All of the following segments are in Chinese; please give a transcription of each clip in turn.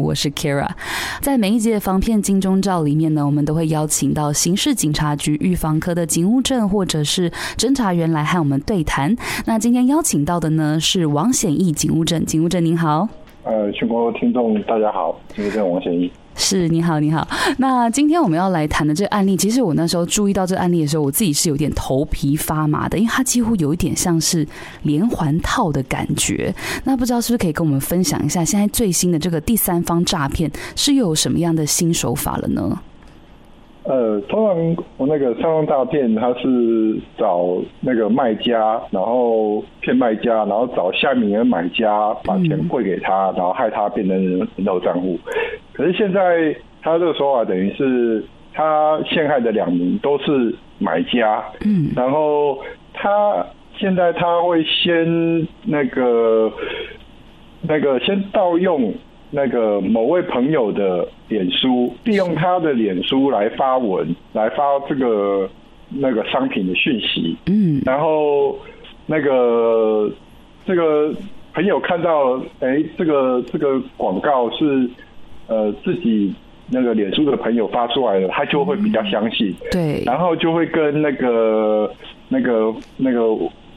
我是 Kira。在每一集的防骗金钟罩里面呢，我们都会邀请到刑事警察局预防科的警务证或者是侦查员来和我们对谈。那今天邀请到的呢是王显义警务证，警务证您好。呃，全国听众大家好，警务证王显义。是，你好，你好。那今天我们要来谈的这个案例，其实我那时候注意到这个案例的时候，我自己是有点头皮发麻的，因为它几乎有一点像是连环套的感觉。那不知道是不是可以跟我们分享一下，现在最新的这个第三方诈骗是又有什么样的新手法了呢？呃，通常我那个三方诈骗，他是找那个卖家，然后骗卖家，然后找下面的买家把钱汇给他，然后害他变成人人头账户。可是现在他这个说法等于是他陷害的两名都是买家，嗯，然后他现在他会先那个那个先盗用。那个某位朋友的脸书，利用他的脸书来发文，来发这个那个商品的讯息。嗯，然后那个这个朋友看到，哎、欸，这个这个广告是呃自己那个脸书的朋友发出来的，他就会比较相信。嗯、对，然后就会跟那个那个那个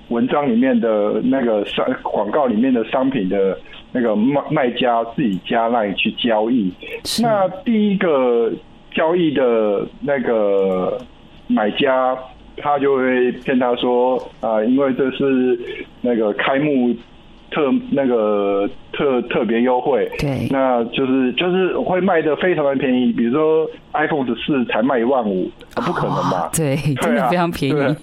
文章里面的那个商广告里面的商品的。那个卖卖家自己加 LINE 去交易，那第一个交易的那个买家，他就会骗他说啊、呃，因为这是那个开幕特那个特特别优惠，对，那就是就是会卖的非常的便宜，比如说 iPhone 十四才卖一万五，不可能吧？对，真的非常便宜，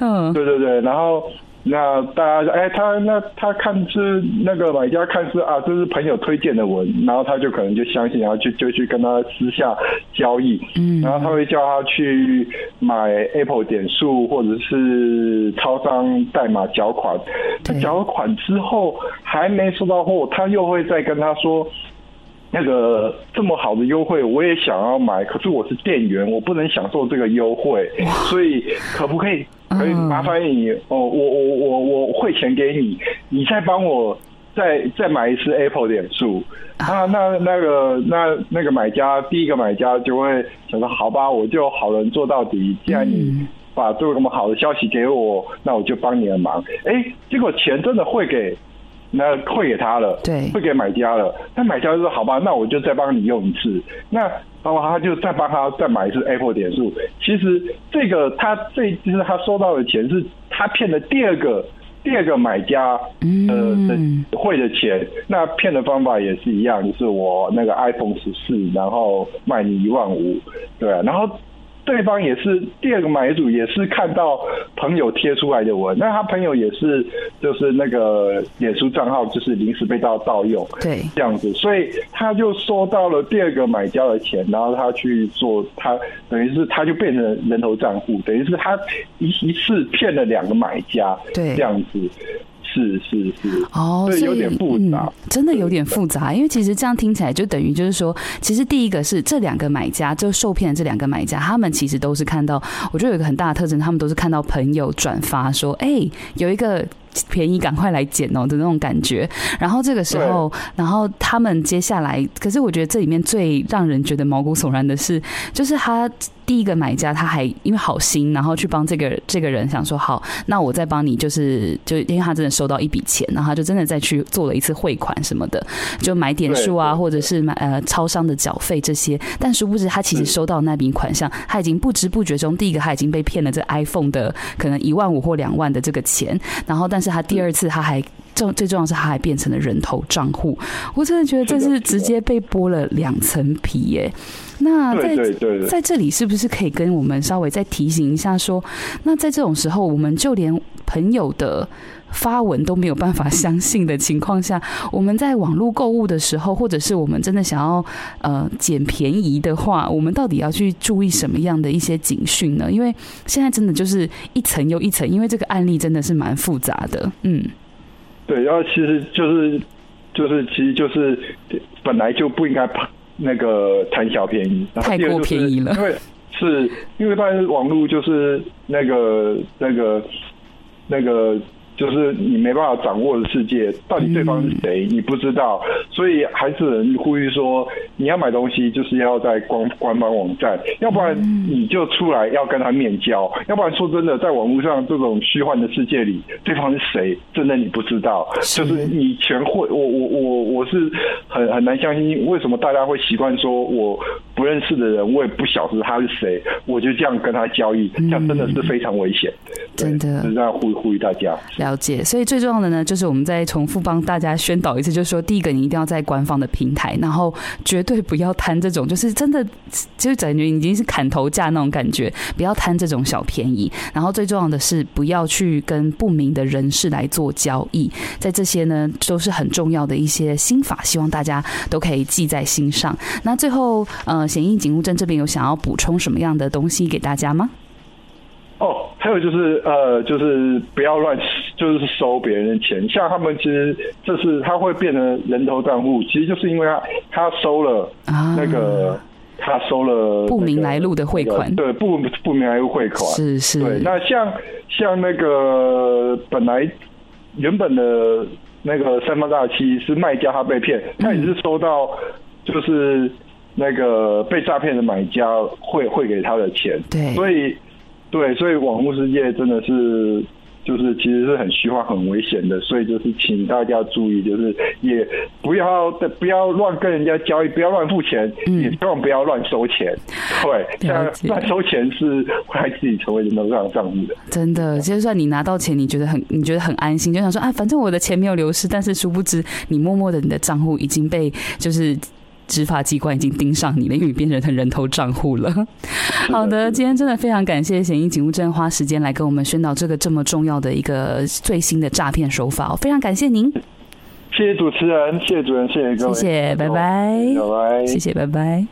嗯，对对对，然后。那大家哎、欸，他那他看是那个买家看是啊，这是朋友推荐的文，然后他就可能就相信，然后就就去跟他私下交易，嗯，然后他会叫他去买 Apple 点数或者是超商代码缴款，他缴款之后还没收到货，他又会再跟他说，那个这么好的优惠我也想要买，可是我是店员，我不能享受这个优惠，所以可不可以？可以麻烦你哦，我我我我汇钱给你，你再帮我再再买一次 Apple 点数啊。那那个那那个买家，第一个买家就会想说，好吧，我就好人做到底。既然你把这么好的消息给我，那我就帮你的忙。哎，结果钱真的汇给那退给他了，对，退给买家了。那买家就说，好吧，那我就再帮你用一次。那。然后他就再帮他再买一次 Apple 点数。其实这个他这就是他收到的钱是他骗的第二个第二个买家呃的汇的钱。那骗的方法也是一样，就是我那个 iPhone 十四，然后卖你一万五，对啊，然后。对方也是第二个买主，也是看到朋友贴出来的文，那他朋友也是就是那个脸书账号，就是临时被盗盗用，对，这样子，所以他就收到了第二个买家的钱，然后他去做，他等于是他就变成人头账户，等于是他一一次骗了两个买家，对，这样子。是是是哦，所以有点复杂，嗯，真的有点复杂。因为其实这样听起来就等于就是说，其实第一个是这两个买家，就受骗的这两个买家，他们其实都是看到，我觉得有一个很大的特征，他们都是看到朋友转发说，哎，欸，有一个。便宜，赶快来捡哦的那种感觉。然后这个时候，然后他们接下来，可是我觉得这里面最让人觉得毛骨悚然的是，就是他第一个买家他还因为好心，然后去帮这个这个人想说好，那我再帮你，就是就因为他真的收到一笔钱，然后他就真的再去做了一次汇款什么的，就买点数啊，或者是买呃超商的缴费这些。但殊不知他其实收到那笔款项，他已经不知不觉中，第一个他已经被骗了这 iPhone 的可能一万五或两万的这个钱，然后但是。他第二次，他还重最重要是，他还变成了人头账户。我真的觉得这是直接被剥了两层皮耶。那在在这里，是不是可以跟我们稍微再提醒一下，说，那在这种时候，我们就连朋友的发文都没有办法相信的情况下，我们在网络购物的时候，或者是我们真的想要呃捡便宜的话，我们到底要去注意什么样的一些警讯呢？因为现在真的就是一层又一层，因为这个案例真的是蛮复杂的。嗯，对，然后其实就是就是其实就是本来就不应该那个贪小便宜，太过便宜了，因为是因为当然网络就是那个那个那个。就是你没办法掌握的世界，到底对方是谁，你不知道，所以还是人呼吁说，你要买东西就是要在官官方网站，要不然你就出来要跟他面交，要不然说真的，在网络上这种虚幻的世界里，对方是谁，真的你不知道，就是你全会，我我我我是很很难相信，为什么大家会习惯说我不认识的人，我也不晓得他是谁，我就这样跟他交易，这样真的是非常危险，真的，是这样呼呼吁大家。了解，所以最重要的呢，就是我们再重复帮大家宣导一次，就是说，第一个，你一定要在官方的平台，然后绝对不要贪这种，就是真的，就是感觉已经是砍头价那种感觉，不要贪这种小便宜。然后最重要的是，不要去跟不明的人士来做交易。在这些呢，都是很重要的一些心法，希望大家都可以记在心上。那最后，呃，显应警务证这边有想要补充什么样的东西给大家吗？哦，还有就是呃，就是不要乱，就是收别人的钱。像他们其实这是他会变成人头账户，其实就是因为他他收了那个、啊、他收了、那个、不明来路的汇款，对，不不明来路汇款是是。对，那像像那个本来原本的那个三方大七是卖家他被骗，他也是收到就是那个被诈骗的买家汇汇给他的钱，对，所以。对，所以网络世界真的是，就是其实是很虚幻、很危险的，所以就是请大家注意，就是也不要不要乱跟人家交易，不要乱付钱，嗯、也千万不要乱收钱。对，像乱收钱是会害自己成为人头账户的。真的，就算你拿到钱，你觉得很你觉得很安心，就想说啊，反正我的钱没有流失，但是殊不知你默默的你的账户已经被就是。执法机关已经盯上你了，因为你变成他人头账户了。好的，今天真的非常感谢显应警务证花时间来跟我们宣导这个这么重要的一个最新的诈骗手法，非常感谢您。谢谢主持人，谢谢主持人，谢谢各位，谢谢，拜拜，拜拜，谢谢，拜拜。